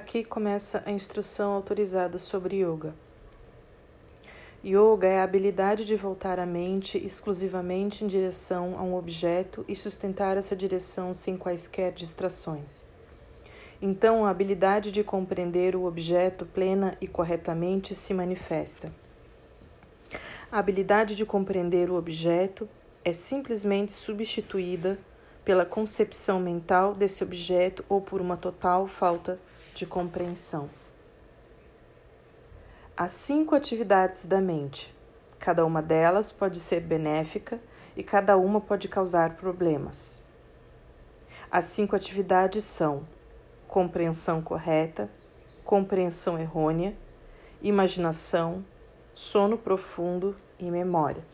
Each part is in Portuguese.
Aqui começa a instrução autorizada sobre yoga. Yoga é a habilidade de voltar a mente exclusivamente em direção a um objeto e sustentar essa direção sem quaisquer distrações. Então, a habilidade de compreender o objeto plena e corretamente se manifesta. A habilidade de compreender o objeto é simplesmente substituída pela concepção mental desse objeto ou por uma total falta de compreensão. Há cinco atividades da mente. Cada uma delas pode ser benéfica e cada uma pode causar problemas. As cinco atividades são compreensão correta, compreensão errônea, imaginação, sono profundo e memória.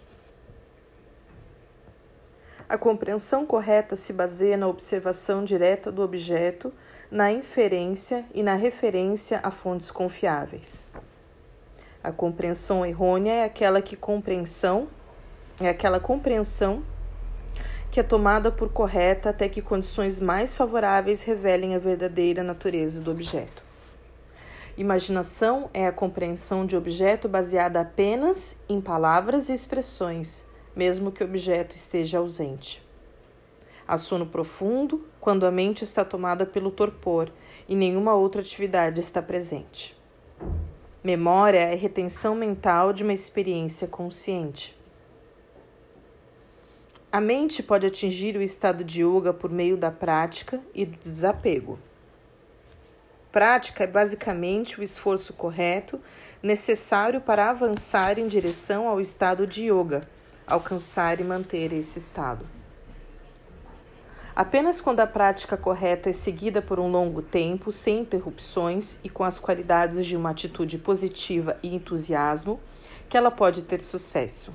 A compreensão correta se baseia na observação direta do objeto, na inferência e na referência a fontes confiáveis. A compreensão errônea é aquela que compreensão é aquela compreensão que é tomada por correta até que condições mais favoráveis revelem a verdadeira natureza do objeto. Imaginação é a compreensão de objeto baseada apenas em palavras e expressões, mesmo que o objeto esteja ausente. Há sono profundo quando a mente está tomada pelo torpor e nenhuma outra atividade está presente. Memória é retenção mental de uma experiência consciente. A mente pode atingir o estado de yoga por meio da prática e do desapego. Prática é basicamente o esforço correto necessário para avançar em direção ao estado de yoga alcançar e manter esse estado. Apenas quando a prática correta é seguida por um longo tempo, sem interrupções e com as qualidades de uma atitude positiva e entusiasmo, que ela pode ter sucesso.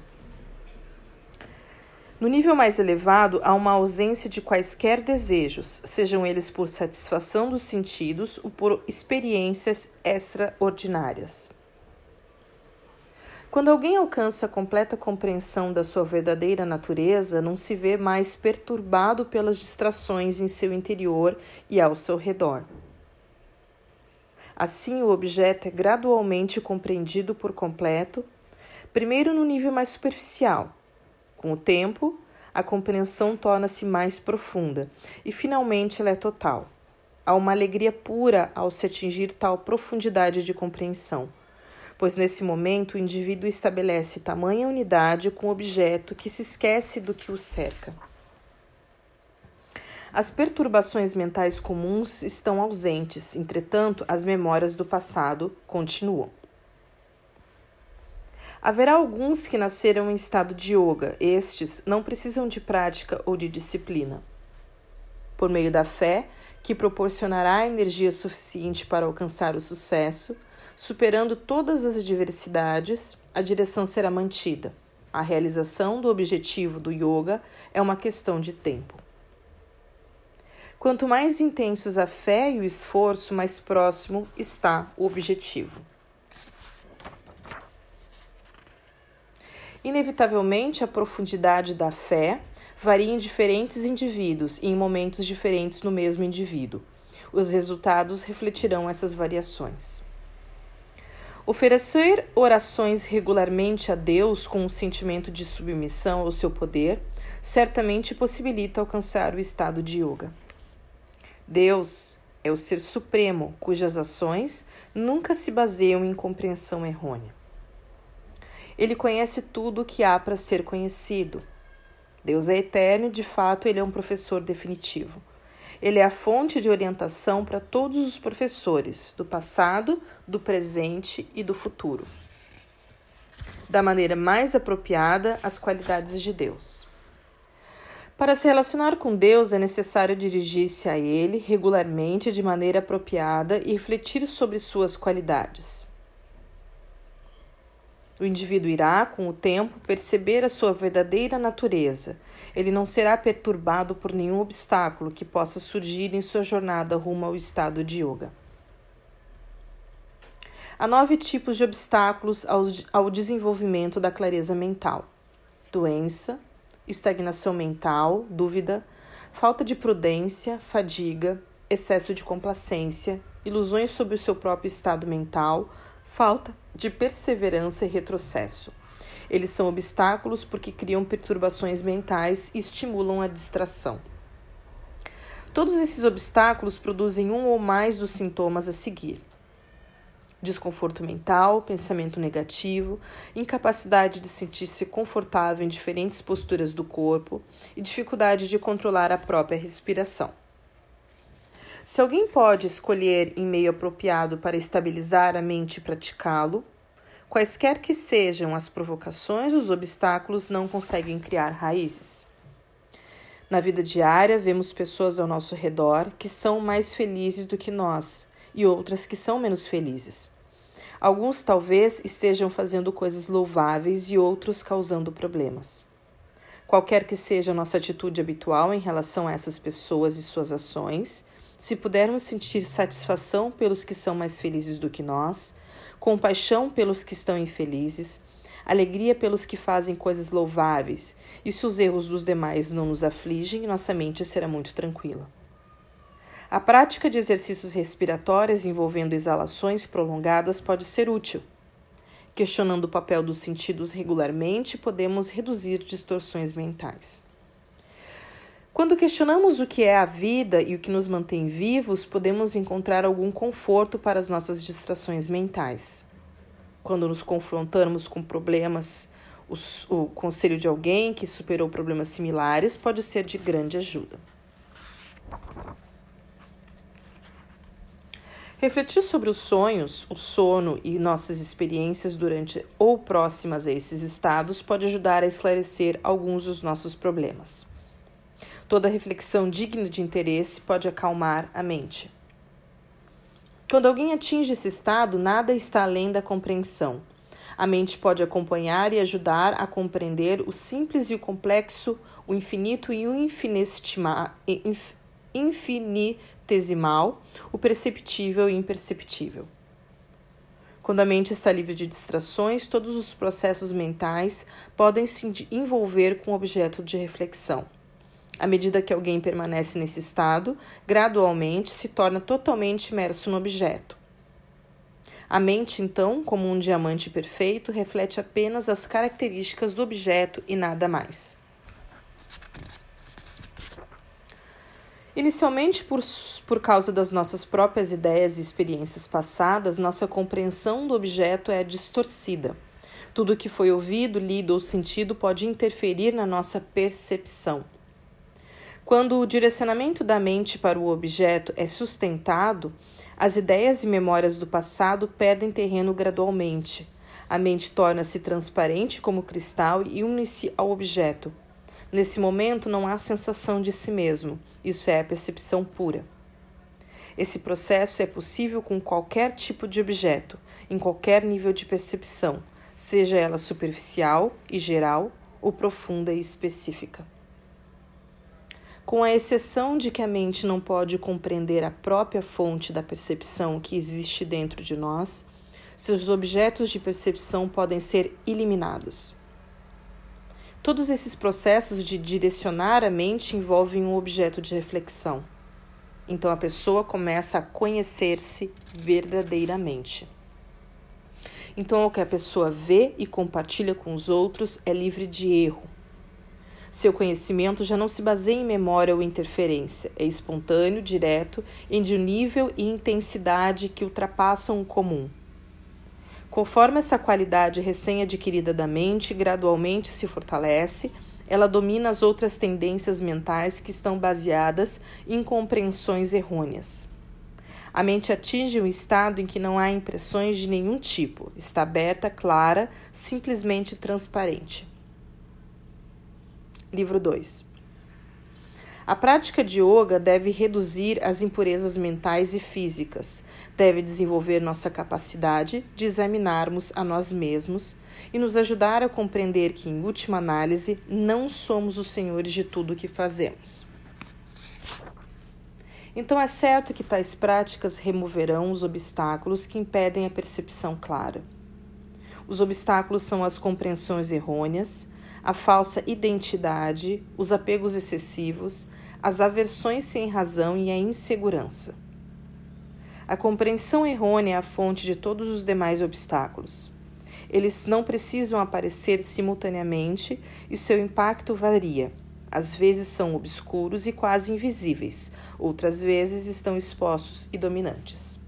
No nível mais elevado, há uma ausência de quaisquer desejos, sejam eles por satisfação dos sentidos ou por experiências extraordinárias. Quando alguém alcança a completa compreensão da sua verdadeira natureza, não se vê mais perturbado pelas distrações em seu interior e ao seu redor. Assim, o objeto é gradualmente compreendido por completo, primeiro no nível mais superficial. Com o tempo, a compreensão torna-se mais profunda e finalmente ela é total. Há uma alegria pura ao se atingir tal profundidade de compreensão pois nesse momento o indivíduo estabelece tamanha unidade com o objeto que se esquece do que o cerca. As perturbações mentais comuns estão ausentes, entretanto, as memórias do passado continuam. Haverá alguns que nasceram em estado de yoga, estes não precisam de prática ou de disciplina. Por meio da fé, que proporcionará energia suficiente para alcançar o sucesso, Superando todas as adversidades, a direção será mantida. A realização do objetivo do yoga é uma questão de tempo. Quanto mais intensos a fé e o esforço, mais próximo está o objetivo. Inevitavelmente, a profundidade da fé varia em diferentes indivíduos e em momentos diferentes no mesmo indivíduo. Os resultados refletirão essas variações. Oferecer orações regularmente a Deus com um sentimento de submissão ao seu poder certamente possibilita alcançar o estado de yoga. Deus é o ser supremo cujas ações nunca se baseiam em compreensão errônea. Ele conhece tudo o que há para ser conhecido. Deus é eterno e, de fato, ele é um professor definitivo. Ele é a fonte de orientação para todos os professores, do passado, do presente e do futuro. Da maneira mais apropriada, as qualidades de Deus. Para se relacionar com Deus, é necessário dirigir-se a Ele regularmente de maneira apropriada e refletir sobre suas qualidades. O indivíduo irá, com o tempo, perceber a sua verdadeira natureza. Ele não será perturbado por nenhum obstáculo que possa surgir em sua jornada rumo ao estado de yoga. Há nove tipos de obstáculos ao desenvolvimento da clareza mental: doença, estagnação mental, dúvida, falta de prudência, fadiga, excesso de complacência ilusões sobre o seu próprio estado mental, falta de perseverança e retrocesso. Eles são obstáculos porque criam perturbações mentais e estimulam a distração. Todos esses obstáculos produzem um ou mais dos sintomas a seguir: desconforto mental, pensamento negativo, incapacidade de sentir-se confortável em diferentes posturas do corpo e dificuldade de controlar a própria respiração. Se alguém pode escolher em meio apropriado para estabilizar a mente e praticá-lo, quaisquer que sejam as provocações, os obstáculos não conseguem criar raízes. Na vida diária, vemos pessoas ao nosso redor que são mais felizes do que nós e outras que são menos felizes. Alguns talvez estejam fazendo coisas louváveis e outros causando problemas. Qualquer que seja a nossa atitude habitual em relação a essas pessoas e suas ações, se pudermos sentir satisfação pelos que são mais felizes do que nós, compaixão pelos que estão infelizes, alegria pelos que fazem coisas louváveis, e se os erros dos demais não nos afligem, nossa mente será muito tranquila. A prática de exercícios respiratórios envolvendo exalações prolongadas pode ser útil. Questionando o papel dos sentidos regularmente, podemos reduzir distorções mentais. Quando questionamos o que é a vida e o que nos mantém vivos, podemos encontrar algum conforto para as nossas distrações mentais. Quando nos confrontamos com problemas, o, conselho de alguém que superou problemas similares pode ser de grande ajuda. Refletir sobre os sonhos, o sono e nossas experiências durante ou próximas a esses estados pode ajudar a esclarecer alguns dos nossos problemas. Toda reflexão digna de interesse pode acalmar a mente. Quando alguém atinge esse estado, nada está além da compreensão. A mente pode acompanhar e ajudar a compreender o simples e o complexo, o infinito e o infinitesimal, o perceptível e o imperceptível. Quando a mente está livre de distrações, todos os processos mentais podem se envolver com o objeto de reflexão. À medida que alguém permanece nesse estado, gradualmente se torna totalmente imerso no objeto. A mente, então, como um diamante perfeito, reflete apenas as características do objeto e nada mais. Inicialmente, por, por causa das nossas próprias ideias e experiências passadas, nossa compreensão do objeto é distorcida. Tudo que foi ouvido, lido ou sentido pode interferir na nossa percepção. Quando o direcionamento da mente para o objeto é sustentado, as ideias e memórias do passado perdem terreno gradualmente. A mente torna-se transparente como cristal e une-se ao objeto. Nesse momento não há sensação de si mesmo, isso é a percepção pura. Esse processo é possível com qualquer tipo de objeto, em qualquer nível de percepção, seja ela superficial e geral ou profunda e específica. Com a exceção de que a mente não pode compreender a própria fonte da percepção que existe dentro de nós, seus objetos de percepção podem ser eliminados. Todos esses processos de direcionar a mente envolvem um objeto de reflexão. Então a pessoa começa a conhecer-se verdadeiramente. Então o que a pessoa vê e compartilha com os outros é livre de erro, seu conhecimento já não se baseia em memória ou interferência, é espontâneo, direto e de um nível e intensidade que ultrapassam o comum. Conforme essa qualidade recém-adquirida da mente gradualmente se fortalece, ela domina as outras tendências mentais que estão baseadas em compreensões errôneas. A mente atinge um estado em que não há impressões de nenhum tipo, está aberta, clara, simplesmente transparente. Livro 2. A prática de yoga deve reduzir as impurezas mentais e físicas, deve desenvolver nossa capacidade de examinarmos a nós mesmos e nos ajudar a compreender que, em última análise, não somos os senhores de tudo o que fazemos. Então é certo que tais práticas removerão os obstáculos que impedem a percepção clara. Os obstáculos são as compreensões errôneas, a falsa identidade, os apegos excessivos, as aversões sem razão e a insegurança. A compreensão errônea é a fonte de todos os demais obstáculos. Eles não precisam aparecer simultaneamente e seu impacto varia. Às vezes são obscuros e quase invisíveis, outras vezes estão expostos e dominantes.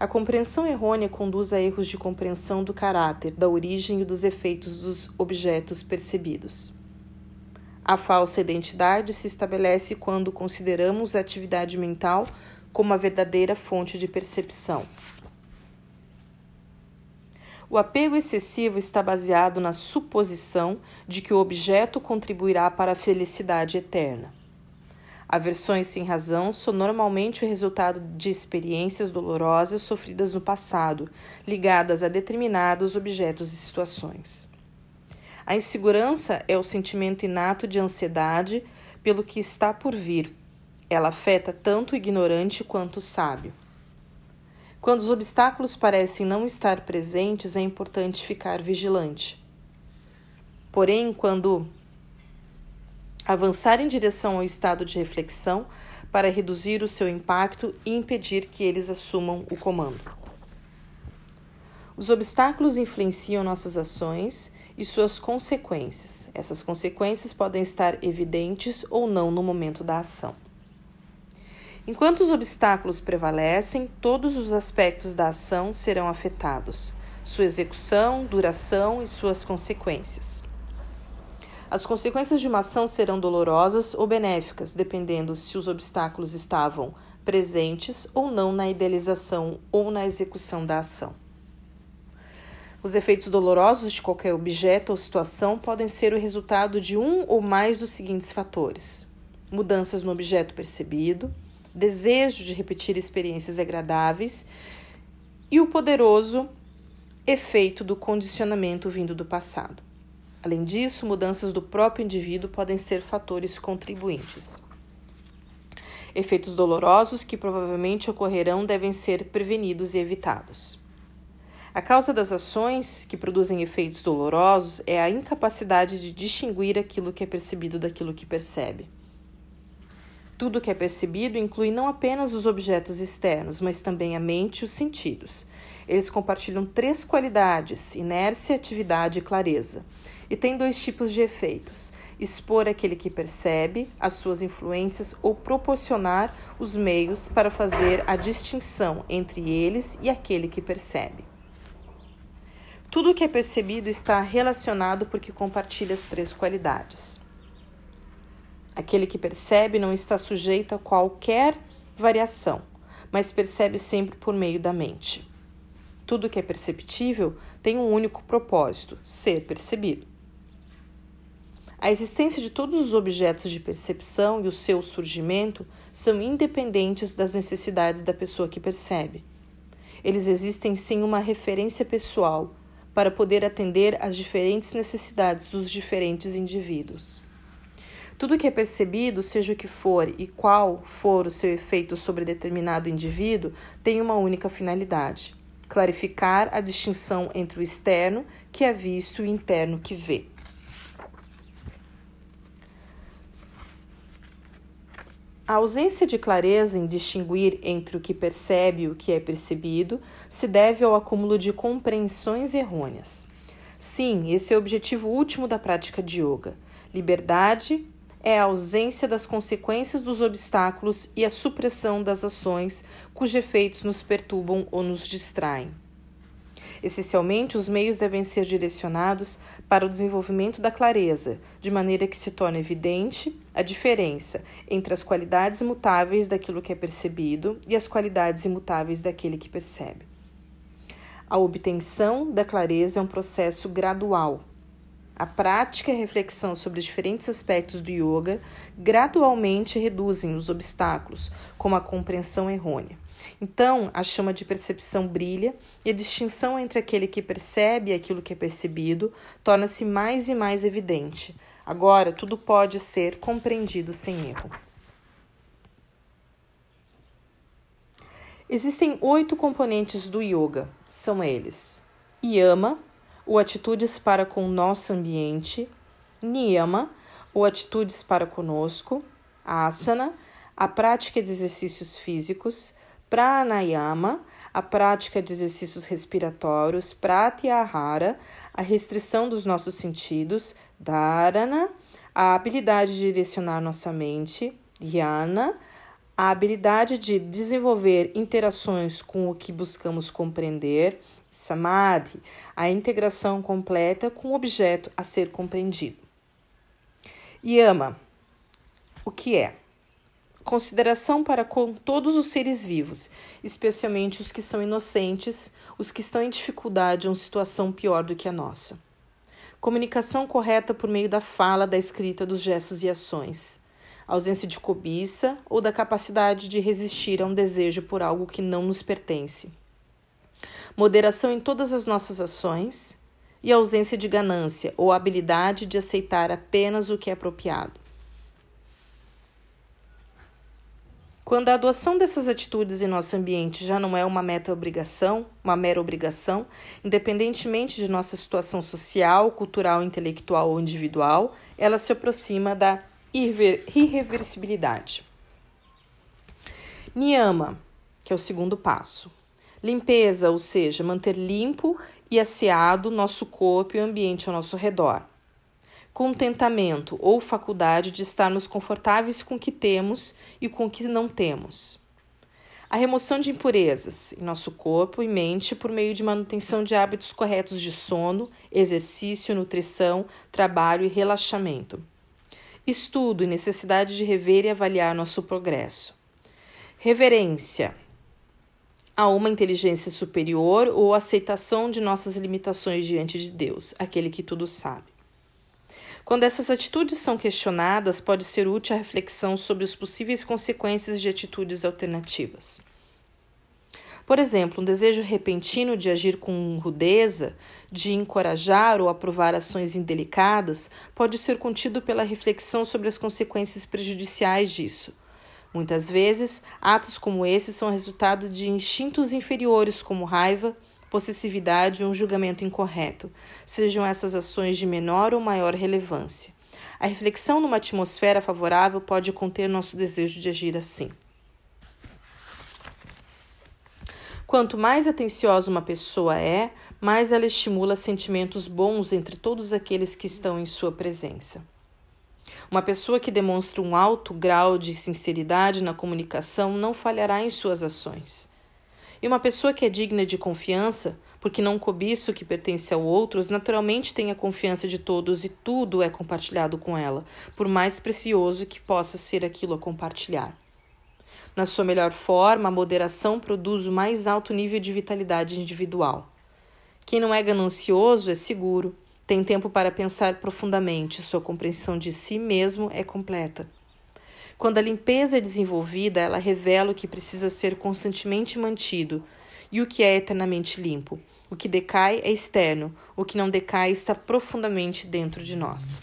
A compreensão errônea conduz a erros de compreensão do caráter, da origem e dos efeitos dos objetos percebidos. A falsa identidade se estabelece quando consideramos a atividade mental como a verdadeira fonte de percepção. O apego excessivo está baseado na suposição de que o objeto contribuirá para a felicidade eterna. Aversões sem razão são normalmente o resultado de experiências dolorosas sofridas no passado, ligadas a determinados objetos e situações. A insegurança é o sentimento inato de ansiedade pelo que está por vir, ela afeta tanto o ignorante quanto o sábio. Quando os obstáculos parecem não estar presentes, é importante ficar vigilante. Porém, quando avançar em direção ao estado de reflexão para reduzir o seu impacto e impedir que eles assumam o comando. Os obstáculos influenciam nossas ações e suas consequências. Essas consequências podem estar evidentes ou não no momento da ação. Enquanto os obstáculos prevalecem, todos os aspectos da ação serão afetados: sua execução, duração e suas consequências. As consequências de uma ação serão dolorosas ou benéficas, dependendo se os obstáculos estavam presentes ou não na idealização ou na execução da ação. Os efeitos dolorosos de qualquer objeto ou situação podem ser o resultado de um ou mais dos seguintes fatores: mudanças no objeto percebido, desejo de repetir experiências agradáveis e o poderoso efeito do condicionamento vindo do passado. Além disso, mudanças do próprio indivíduo podem ser fatores contribuintes. Efeitos dolorosos que provavelmente ocorrerão devem ser prevenidos e evitados. A causa das ações que produzem efeitos dolorosos é a incapacidade de distinguir aquilo que é percebido daquilo que percebe. Tudo que é percebido inclui não apenas os objetos externos, mas também a mente e os sentidos. Eles compartilham três qualidades: inércia, atividade e clareza. E tem dois tipos de efeitos: expor aquele que percebe as suas influências ou proporcionar os meios para fazer a distinção entre eles e aquele que percebe. Tudo que é percebido está relacionado porque compartilha as três qualidades. Aquele que percebe não está sujeito a qualquer variação, mas percebe sempre por meio da mente. Tudo que é perceptível tem um único propósito: ser percebido. A existência de todos os objetos de percepção e o seu surgimento são independentes das necessidades da pessoa que percebe. Eles existem sem uma referência pessoal para poder atender às diferentes necessidades dos diferentes indivíduos. Tudo que é percebido, seja o que for e qual for o seu efeito sobre determinado indivíduo, tem uma única finalidade: clarificar a distinção entre o externo, que é visto, e o interno, que vê. A ausência de clareza em distinguir entre o que percebe e o que é percebido se deve ao acúmulo de compreensões errôneas. Sim, esse é o objetivo último da prática de yoga: liberdade é a ausência das consequências dos obstáculos e a supressão das ações cujos efeitos nos perturbam ou nos distraem. Essencialmente, os meios devem ser direcionados para o desenvolvimento da clareza, de maneira que se torne evidente a diferença entre as qualidades imutáveis daquilo que é percebido e as qualidades imutáveis daquele que percebe. A obtenção da clareza é um processo gradual, a prática e a reflexão sobre diferentes aspectos do yoga gradualmente reduzem os obstáculos, como a compreensão errônea. Então, a chama de percepção brilha e a distinção entre aquele que percebe e aquilo que é percebido torna-se mais e mais evidente. Agora, tudo pode ser compreendido sem erro. Existem oito componentes do yoga. São eles: yama, ou atitudes para com o nosso ambiente, niyama, ou atitudes para conosco, asana, a prática de exercícios físicos, Pranayama, a prática de exercícios respiratórios, Pratyahara, a restrição dos nossos sentidos, Dharana, a habilidade de direcionar nossa mente, Dhyana, a habilidade de desenvolver interações com o que buscamos compreender, Samadhi, a integração completa com o objeto a ser compreendido. Yama, o que é? Consideração para com todos os seres vivos, especialmente os que são inocentes, os que estão em dificuldade ou situação pior do que a nossa. Comunicação correta por meio da fala, da escrita, dos gestos e ações. Ausência de cobiça ou da capacidade de resistir a um desejo por algo que não nos pertence moderação em todas as nossas ações e ausência de ganância ou habilidade de aceitar apenas o que é apropriado. Quando a adoção dessas atitudes em nosso ambiente já não é uma meta obrigação, uma mera obrigação, independentemente de nossa situação social, cultural, intelectual ou individual, ela se aproxima da irreversibilidade. Niyama, que é o segundo passo. Limpeza, ou seja, manter limpo e asseado nosso corpo e o ambiente ao nosso redor. Contentamento ou faculdade de estarmos confortáveis com o que temos e com o que não temos. A remoção de impurezas em nosso corpo e mente por meio de manutenção de hábitos corretos de sono, exercício, nutrição, trabalho e relaxamento. Estudo e necessidade de rever e avaliar nosso progresso. Reverência a uma inteligência superior ou aceitação de nossas limitações diante de Deus, aquele que tudo sabe. Quando essas atitudes são questionadas, pode ser útil a reflexão sobre as possíveis consequências de atitudes alternativas. Por exemplo, um desejo repentino de agir com rudeza, de encorajar ou aprovar ações indelicadas, pode ser contido pela reflexão sobre as consequências prejudiciais disso Muitas vezes, atos como esses são resultado de instintos inferiores, como raiva, possessividade ou um julgamento incorreto, sejam essas ações de menor ou maior relevância. A reflexão numa atmosfera favorável pode conter nosso desejo de agir assim. Quanto mais atenciosa uma pessoa é, mais ela estimula sentimentos bons entre todos aqueles que estão em sua presença. Uma pessoa que demonstra um alto grau de sinceridade na comunicação não falhará em suas ações. E uma pessoa que é digna de confiança, porque não cobiça o que pertence a outros, naturalmente tem a confiança de todos e tudo é compartilhado com ela, por mais precioso que possa ser aquilo a compartilhar. Na sua melhor forma, a moderação produz o mais alto nível de vitalidade individual. Quem não é ganancioso é seguro, tem tempo para pensar profundamente, sua compreensão de si mesmo é completa. Quando a limpeza é desenvolvida, ela revela o que precisa ser constantemente mantido e o que é eternamente limpo. O que decai é externo, o que não decai está profundamente dentro de nós.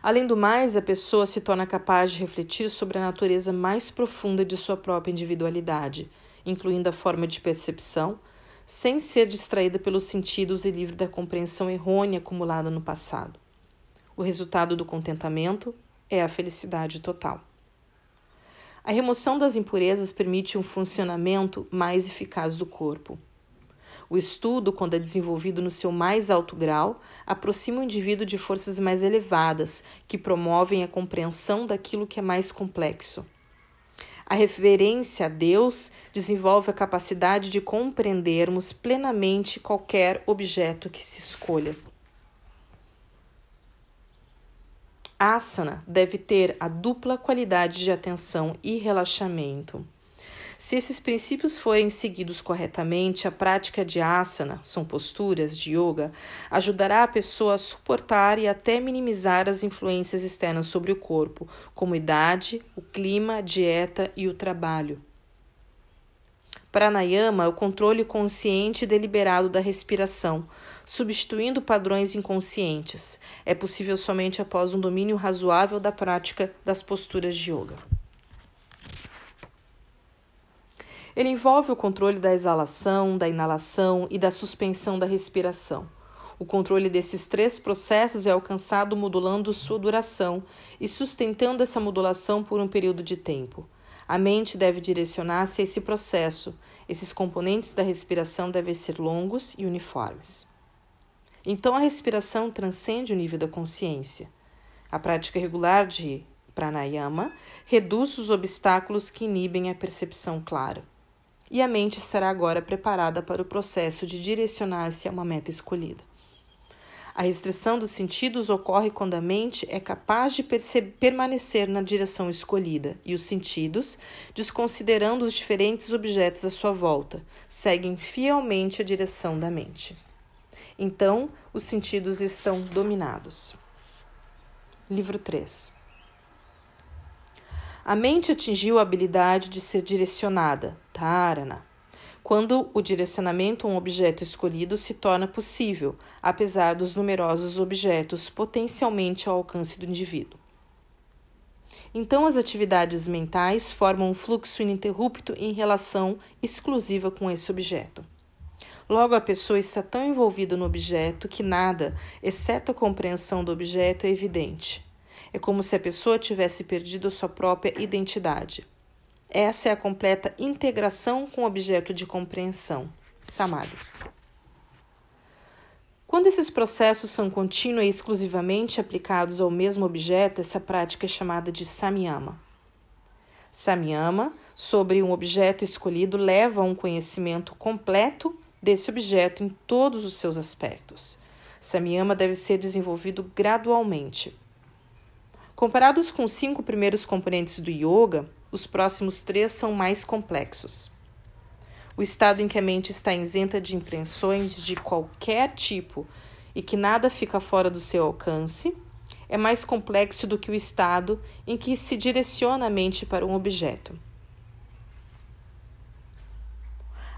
Além do mais, a pessoa se torna capaz de refletir sobre a natureza mais profunda de sua própria individualidade, incluindo a forma de percepção, sem ser distraída pelos sentidos e livre da compreensão errônea acumulada no passado. O resultado do contentamento é a felicidade total. A remoção das impurezas permite um funcionamento mais eficaz do corpo. O estudo, quando é desenvolvido no seu mais alto grau, aproxima o indivíduo de forças mais elevadas, que promovem a compreensão daquilo que é mais complexo. A reverência a Deus desenvolve a capacidade de compreendermos plenamente qualquer objeto que se escolha. Asana deve ter a dupla qualidade de atenção e relaxamento. Se esses princípios forem seguidos corretamente, a prática de asana, são posturas de yoga, ajudará a pessoa a suportar e até minimizar as influências externas sobre o corpo, como idade, o clima, dieta e o trabalho. Pranayama é o controle consciente e deliberado da respiração, substituindo padrões inconscientes. É possível somente após um domínio razoável da prática das posturas de yoga. Ele envolve o controle da exalação, da inalação e da suspensão da respiração. O controle desses três processos é alcançado modulando sua duração e sustentando essa modulação por um período de tempo. A mente deve direcionar-se a esse processo. Esses componentes da respiração devem ser longos e uniformes. Então a respiração transcende o nível da consciência. A prática regular de pranayama reduz os obstáculos que inibem a percepção clara. E a mente estará agora preparada para o processo de direcionar-se a uma meta escolhida. A restrição dos sentidos ocorre quando a mente é capaz de permanecer na direção escolhida e os sentidos, desconsiderando os diferentes objetos à sua volta, seguem fielmente a direção da mente. Então, os sentidos estão dominados. Livro 3 A mente atingiu a habilidade de ser direcionada, Dharana quando o direcionamento a um objeto escolhido se torna possível, apesar dos numerosos objetos potencialmente ao alcance do indivíduo. Então, as atividades mentais formam um fluxo ininterrupto em relação exclusiva com esse objeto. Logo, a pessoa está tão envolvida no objeto que nada, exceto a compreensão do objeto, é evidente. É como se a pessoa tivesse perdido sua própria identidade. Essa é a completa integração com o objeto de compreensão, samadhi. Quando esses processos são contínua e exclusivamente aplicados ao mesmo objeto, essa prática é chamada de samyama. Samyama, sobre um objeto escolhido, leva a um conhecimento completo desse objeto em todos os seus aspectos. Samyama deve ser desenvolvido gradualmente. Comparados com os cinco primeiros componentes do yoga, os próximos três são mais complexos. O estado em que a mente está isenta de impressões de qualquer tipo e que nada fica fora do seu alcance é mais complexo do que o estado em que se direciona a mente para um objeto.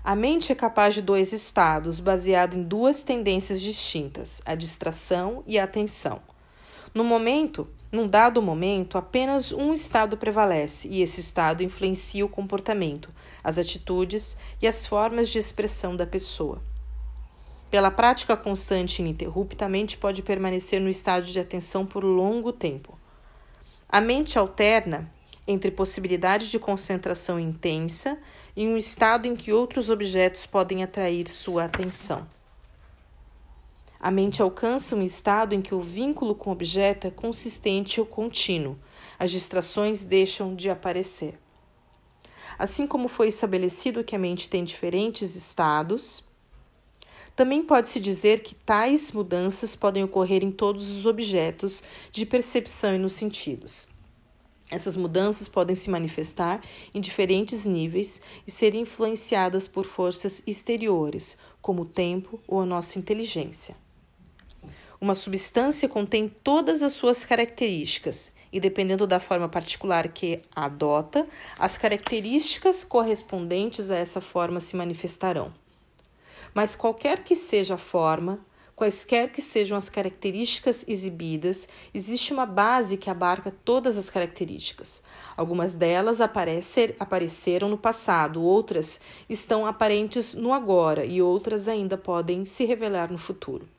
A mente é capaz de dois estados, baseado em duas tendências distintas, a distração e a atenção. No momento, num dado momento, apenas um estado prevalece e esse estado influencia o comportamento, as atitudes e as formas de expressão da pessoa. Pela prática constante e ininterrupta, a mente pode permanecer no estado de atenção por longo tempo. A mente alterna entre possibilidade de concentração intensa e um estado em que outros objetos podem atrair sua atenção. A mente alcança um estado em que o vínculo com o objeto é consistente ou contínuo. As distrações deixam de aparecer. Assim como foi estabelecido que a mente tem diferentes estados, também pode-se dizer que tais mudanças podem ocorrer em todos os objetos de percepção e nos sentidos. Essas mudanças podem se manifestar em diferentes níveis e serem influenciadas por forças exteriores, como o tempo ou a nossa inteligência. Uma substância contém todas as suas características e, dependendo da forma particular que adota, as características correspondentes a essa forma se manifestarão. Mas qualquer que seja a forma, quaisquer que sejam as características exibidas, existe uma base que abarca todas as características. Algumas delas aparecer, apareceram no passado, outras estão aparentes no agora e outras ainda podem se revelar no futuro.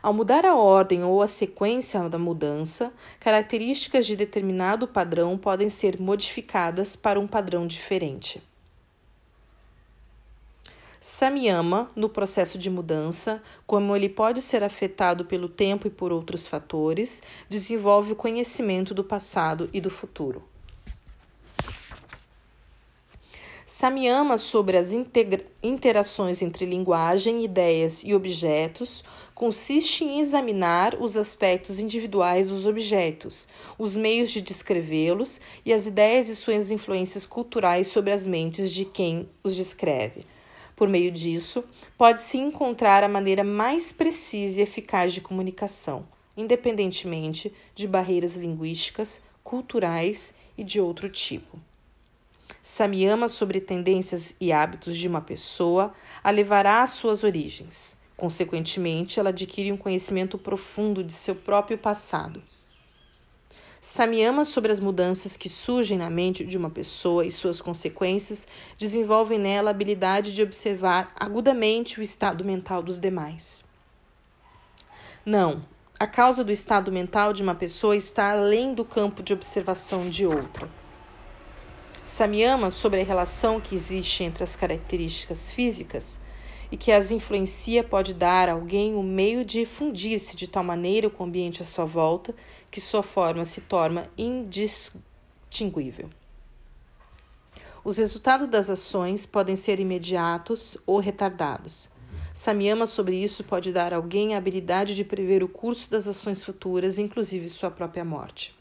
Ao mudar a ordem ou a sequência da mudança, características de determinado padrão podem ser modificadas para um padrão diferente. Samyama, no processo de mudança, como ele pode ser afetado pelo tempo e por outros fatores, desenvolve o conhecimento do passado e do futuro. Samyama sobre as interações entre linguagem, ideias e objetos consiste em examinar os aspectos individuais dos objetos, os meios de descrevê-los e as ideias e suas influências culturais sobre as mentes de quem os descreve. Por meio disso, pode-se encontrar a maneira mais precisa e eficaz de comunicação, independentemente de barreiras linguísticas, culturais e de outro tipo. Samyama sobre tendências e hábitos de uma pessoa a levará às suas origens. Consequentemente, ela adquire um conhecimento profundo de seu próprio passado. Samyama sobre as mudanças que surgem na mente de uma pessoa e suas consequências desenvolve nela a habilidade de observar agudamente o estado mental dos demais. Não, a causa do estado mental de uma pessoa está além do campo de observação de outra. Samyama sobre a relação que existe entre as características físicas e que as influencia pode dar a alguém o meio de fundir-se de tal maneira com o ambiente à sua volta que sua forma se torna indistinguível. Os resultados das ações podem ser imediatos ou retardados. Samyama sobre isso pode dar a alguém a habilidade de prever o curso das ações futuras, inclusive sua própria morte.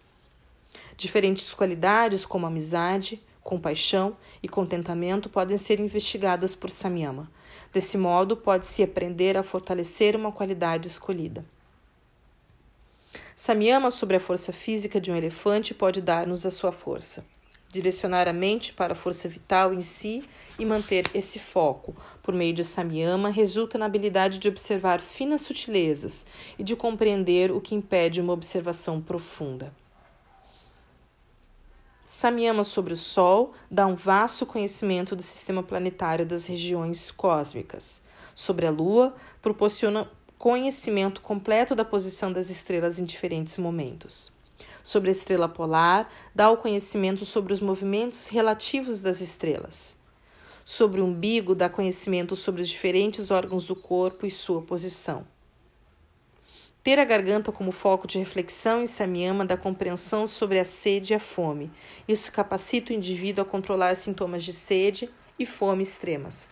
Diferentes qualidades, como amizade, compaixão e contentamento, podem ser investigadas por Samyama. Desse modo, pode-se aprender a fortalecer uma qualidade escolhida. Samyama sobre a força física de um elefante pode dar-nos a sua força direcionar a mente para a força vital em si e manter esse foco por meio de samyama resulta na habilidade de observar finas sutilezas e de compreender o que impede uma observação profunda. Samyama sobre o Sol dá um vasto conhecimento do sistema planetário das regiões cósmicas. Sobre a Lua, proporciona conhecimento completo da posição das estrelas em diferentes momentos sobre a estrela polar, dá o conhecimento sobre os movimentos relativos das estrelas. Sobre o umbigo, dá conhecimento sobre os diferentes órgãos do corpo e sua posição. Ter a garganta como foco de reflexão em Samyama dá compreensão sobre a sede e a fome. Isso capacita o indivíduo a controlar sintomas de sede e fome extremas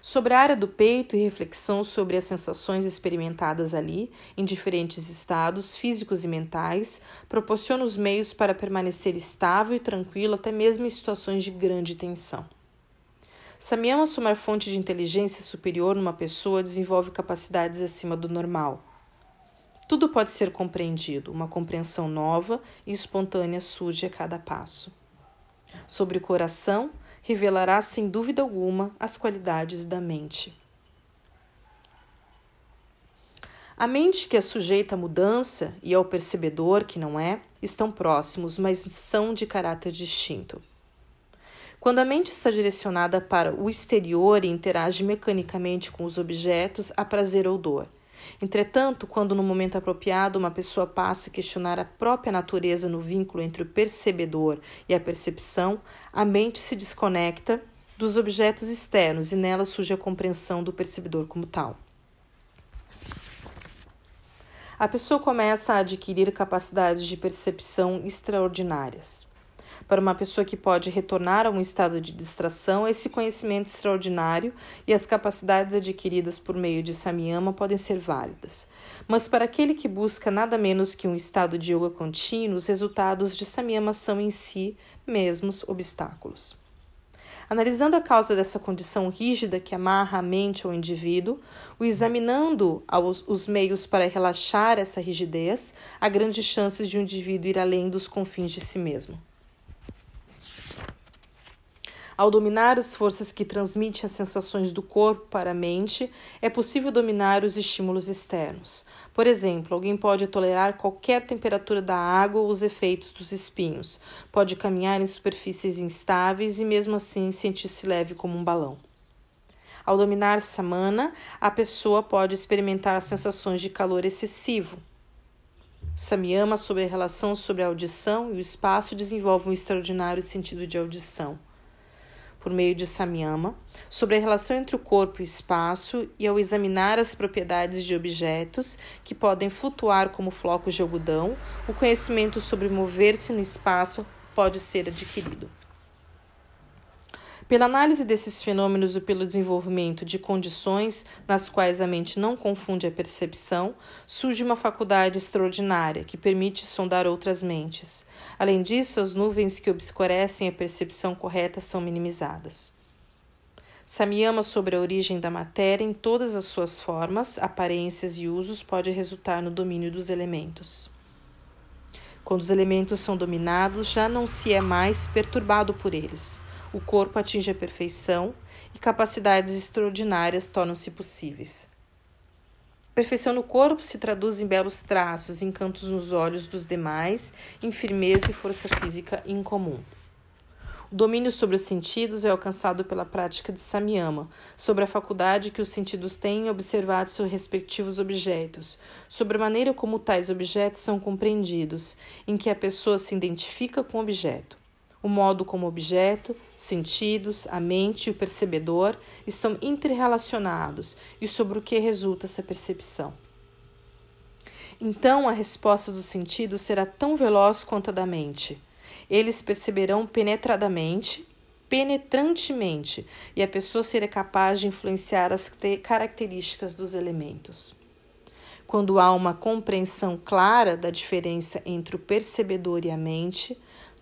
sobre a área do peito e reflexão sobre as sensações experimentadas ali, em diferentes estados físicos e mentais, proporciona os meios para permanecer estável e tranquilo até mesmo em situações de grande tensão. Samyama somar fonte de inteligência superior numa pessoa desenvolve capacidades acima do normal. Tudo pode ser compreendido, uma compreensão nova e espontânea surge a cada passo. Sobre o coração, revelará sem dúvida alguma as qualidades da mente. A mente que é sujeita à mudança e ao percebedor que não é estão próximos, mas são de caráter distinto. Quando a mente está direcionada para o exterior e interage mecanicamente com os objetos, há prazer ou dor. Entretanto, quando no momento apropriado uma pessoa passa a questionar a própria natureza no vínculo entre o percebedor e a percepção, a mente se desconecta dos objetos externos e nela surge a compreensão do percebedor como tal. A pessoa começa a adquirir capacidades de percepção extraordinárias. Para uma pessoa que pode retornar a um estado de distração, esse conhecimento extraordinário e as capacidades adquiridas por meio de Samyama podem ser válidas. Mas para aquele que busca nada menos que um estado de yoga contínuo, os resultados de Samyama são em si mesmos obstáculos. Analisando a causa dessa condição rígida que amarra a mente ao indivíduo, o examinando os meios para relaxar essa rigidez, há grandes chances de um indivíduo ir além dos confins de si mesmo. Ao dominar as forças que transmitem as sensações do corpo para a mente, é possível dominar os estímulos externos. Por exemplo, alguém pode tolerar qualquer temperatura da água ou os efeitos dos espinhos, pode caminhar em superfícies instáveis e mesmo assim sentir-se leve como um balão. Ao dominar samana, a pessoa pode experimentar sensações de calor excessivo. Samyama, sobre a relação sobre a audição e o espaço, desenvolve um extraordinário sentido de audição por meio de Samyama, sobre a relação entre o corpo e o espaço e ao examinar as propriedades de objetos que podem flutuar como flocos de algodão, o conhecimento sobre mover-se no espaço pode ser adquirido. Pela análise desses fenômenos e pelo desenvolvimento de condições nas quais a mente não confunde a percepção, surge uma faculdade extraordinária que permite sondar outras mentes. Além disso, as nuvens que obscurecem a percepção correta são minimizadas. Samyama sobre a origem da matéria em todas as suas formas, aparências e usos pode resultar no domínio dos elementos. Quando os elementos são dominados, já não se é mais perturbado por eles o corpo atinge a perfeição e capacidades extraordinárias tornam-se possíveis. Perfeição no corpo se traduz em belos traços, encantos nos olhos dos demais, em firmeza e força física incomum. O domínio sobre os sentidos é alcançado pela prática de samyama, sobre a faculdade que os sentidos têm em observar seus respectivos objetos, sobre a maneira como tais objetos são compreendidos, em que a pessoa se identifica com o objeto. O modo como objeto, sentidos, a mente e o percebedor estão interrelacionados e sobre o que resulta essa percepção. Então a resposta dos sentidos será tão veloz quanto a da mente eles perceberão penetradamente, penetrantemente, e a pessoa será capaz de influenciar as características dos elementos. Quando há uma compreensão clara da diferença entre o percebedor e a mente,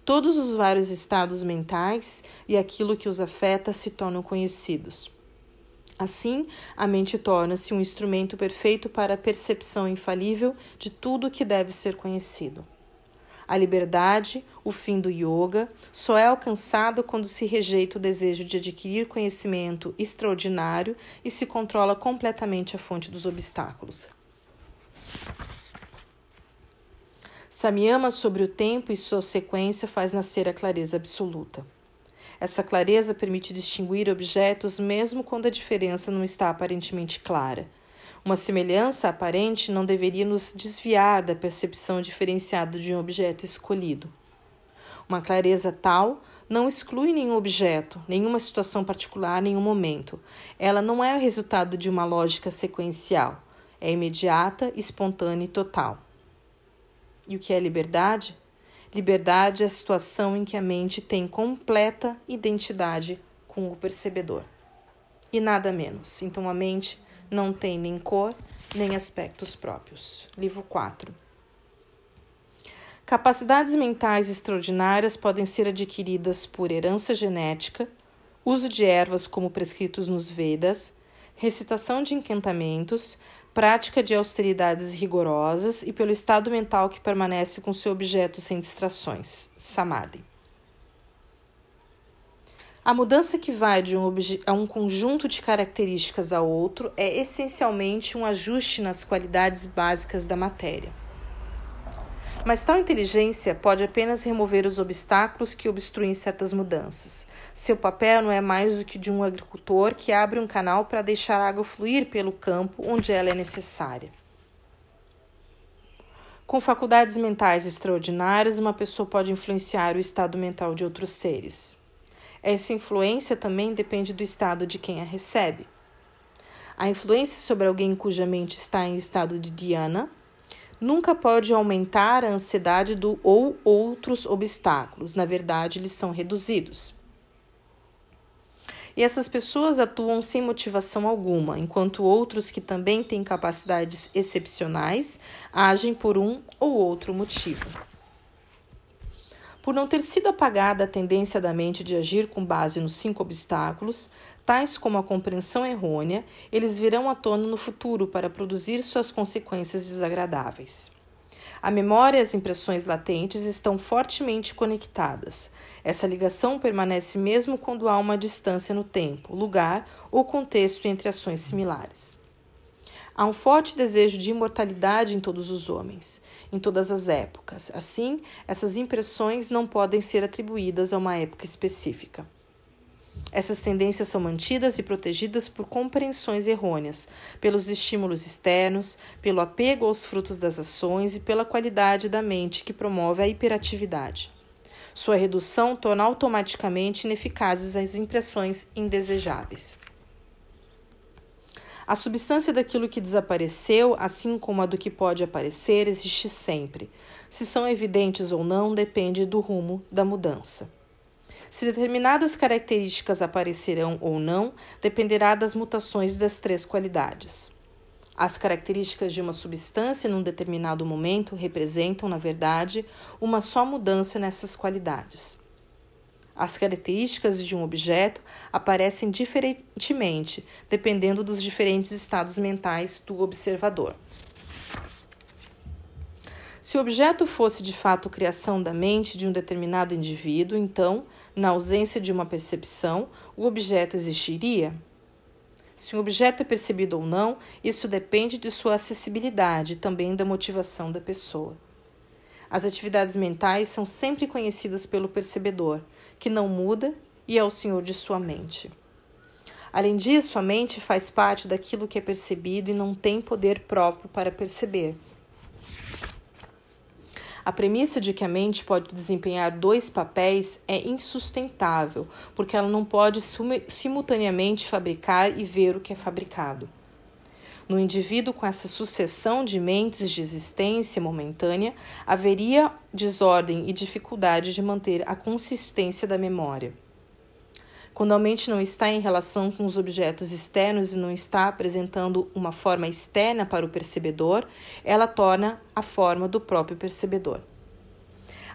todos os vários estados mentais e aquilo que os afeta se tornam conhecidos. Assim, a mente torna-se um instrumento perfeito para a percepção infalível de tudo o que deve ser conhecido. A liberdade, o fim do yoga, só é alcançado quando se rejeita o desejo de adquirir conhecimento extraordinário e se controla completamente a fonte dos obstáculos. Samyama sobre o tempo e sua sequência faz nascer a clareza absoluta. Essa clareza permite distinguir objetos mesmo quando a diferença não está aparentemente clara uma semelhança aparente não deveria nos desviar da percepção diferenciada de um objeto escolhido. Uma clareza tal não exclui nenhum objeto, nenhuma situação particular, nenhum momento. Ela não é o resultado de uma lógica sequencial. É imediata, espontânea e total. E o que é liberdade? Liberdade é a situação em que a mente tem completa identidade com o percebedor. E nada menos. Então a mente não tem nem cor nem aspectos próprios. Livro 4. Capacidades mentais extraordinárias podem ser adquiridas por herança genética, uso de ervas como prescritos nos Vedas, recitação de encantamentos, prática de austeridades rigorosas e pelo estado mental que permanece com seu objeto sem distrações, samadhi. A mudança que vai de um, a um conjunto de características a outro é essencialmente um ajuste nas qualidades básicas da matéria. Mas tal inteligência pode apenas remover os obstáculos que obstruem certas mudanças. Seu papel não é mais do que de um agricultor que abre um canal para deixar a água fluir pelo campo onde ela é necessária. Com faculdades mentais extraordinárias, uma pessoa pode influenciar o estado mental de outros seres. Essa influência também depende do estado de quem a recebe. A influência sobre alguém cuja mente está em estado de dhyana nunca pode aumentar a ansiedade do ou outros obstáculos, na verdade, eles são reduzidos. E essas pessoas atuam sem motivação alguma, enquanto outros que também têm capacidades excepcionais agem por um ou outro motivo. Por não ter sido apagada a tendência da mente de agir com base nos cinco obstáculos, tais como a compreensão errônea, eles virão à tona no futuro para produzir suas consequências desagradáveis. A memória e as impressões latentes estão fortemente conectadas. Essa ligação permanece mesmo quando há uma distância no tempo, lugar ou contexto entre ações similares. Há um forte desejo de imortalidade em todos os homens, em todas as épocas. Assim, essas impressões não podem ser atribuídas a uma época específica. Essas tendências são mantidas e protegidas por compreensões errôneas, pelos estímulos externos, pelo apego aos frutos das ações e pela qualidade da mente que promove a hiperatividade. Sua redução torna automaticamente ineficazes as impressões indesejáveis. A substância daquilo que desapareceu, assim como a do que pode aparecer, existe sempre. Se são evidentes ou não, depende do rumo da mudança. Se determinadas características aparecerão ou não, dependerá das mutações das três qualidades. As características de uma substância num determinado momento representam, na verdade, uma só mudança nessas qualidades. As características de um objeto aparecem diferentemente, dependendo dos diferentes estados mentais do observador. Se o objeto fosse de fato criação da mente de um determinado indivíduo, então, na ausência de uma percepção, o objeto existiria? Se um objeto é percebido ou não, isso depende de sua acessibilidade e também da motivação da pessoa. As atividades mentais são sempre conhecidas pelo percebedor, que não muda e é o senhor de sua mente. Além disso, a mente faz parte daquilo que é percebido e não tem poder próprio para perceber. A premissa de que a mente pode desempenhar dois papéis é insustentável, porque ela não pode simultaneamente fabricar e ver o que é fabricado. No indivíduo com essa sucessão de mentes de existência momentânea, haveria desordem e dificuldade de manter a consistência da memória. Quando a mente não está em relação com os objetos externos e não está apresentando uma forma externa para o percebedor, ela torna a forma do próprio percebedor.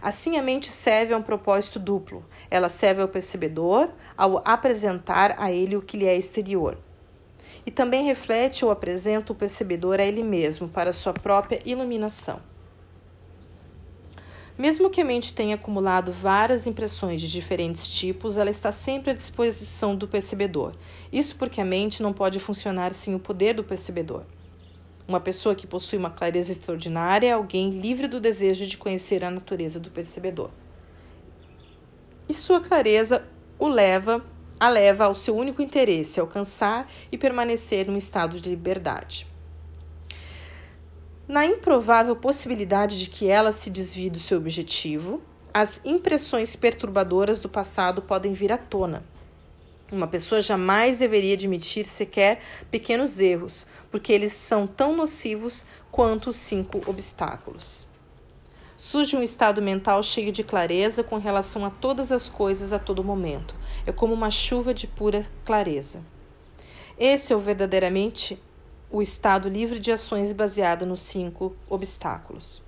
Assim, a mente serve a um propósito duplo. Ela serve ao percebedor ao apresentar a ele o que lhe é exterior. E também reflete ou apresenta o percebedor a ele mesmo para sua própria iluminação. Mesmo que a mente tenha acumulado várias impressões de diferentes tipos, ela está sempre à disposição do percebedor. Isso porque a mente não pode funcionar sem o poder do percebedor. Uma pessoa que possui uma clareza extraordinária é alguém livre do desejo de conhecer a natureza do percebedor. E sua clareza o leva, a leva ao seu único interesse, alcançar e permanecer num estado de liberdade. Na improvável possibilidade de que ela se desvie do seu objetivo, as impressões perturbadoras do passado podem vir à tona. Uma pessoa jamais deveria admitir sequer pequenos erros, porque eles são tão nocivos quanto os cinco obstáculos. Surge um estado mental cheio de clareza com relação a todas as coisas a todo momento. É como uma chuva de pura clareza. Esse é o verdadeiramente o estado livre de ações baseado nos cinco obstáculos.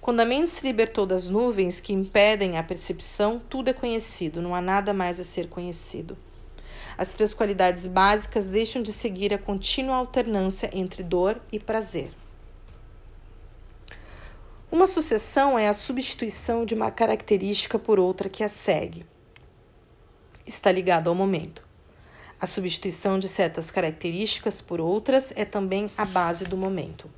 Quando a mente se libertou das nuvens que impedem a percepção, tudo é conhecido, não há nada mais a ser conhecido. As três qualidades básicas deixam de seguir a contínua alternância entre dor e prazer. Uma sucessão é a substituição de uma característica por outra que a segue. Está ligado ao momento. A substituição de certas características por outras é também a base do momento.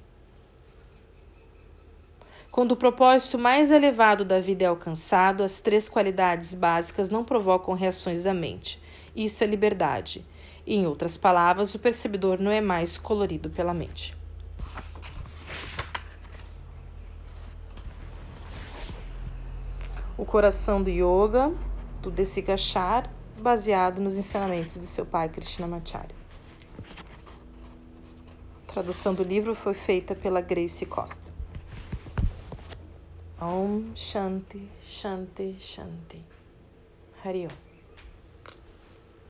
Quando o propósito mais elevado da vida é alcançado, as três qualidades básicas não provocam reações da mente. Isso é liberdade. E, em outras palavras, o percebedor não é mais colorido pela mente. O coração do yoga, do Desikachar, baseado nos ensinamentos do seu pai Krishnamacharya. A tradução do livro foi feita pela Grace Costa. Om Shanti Shanti Shanti Hari Om.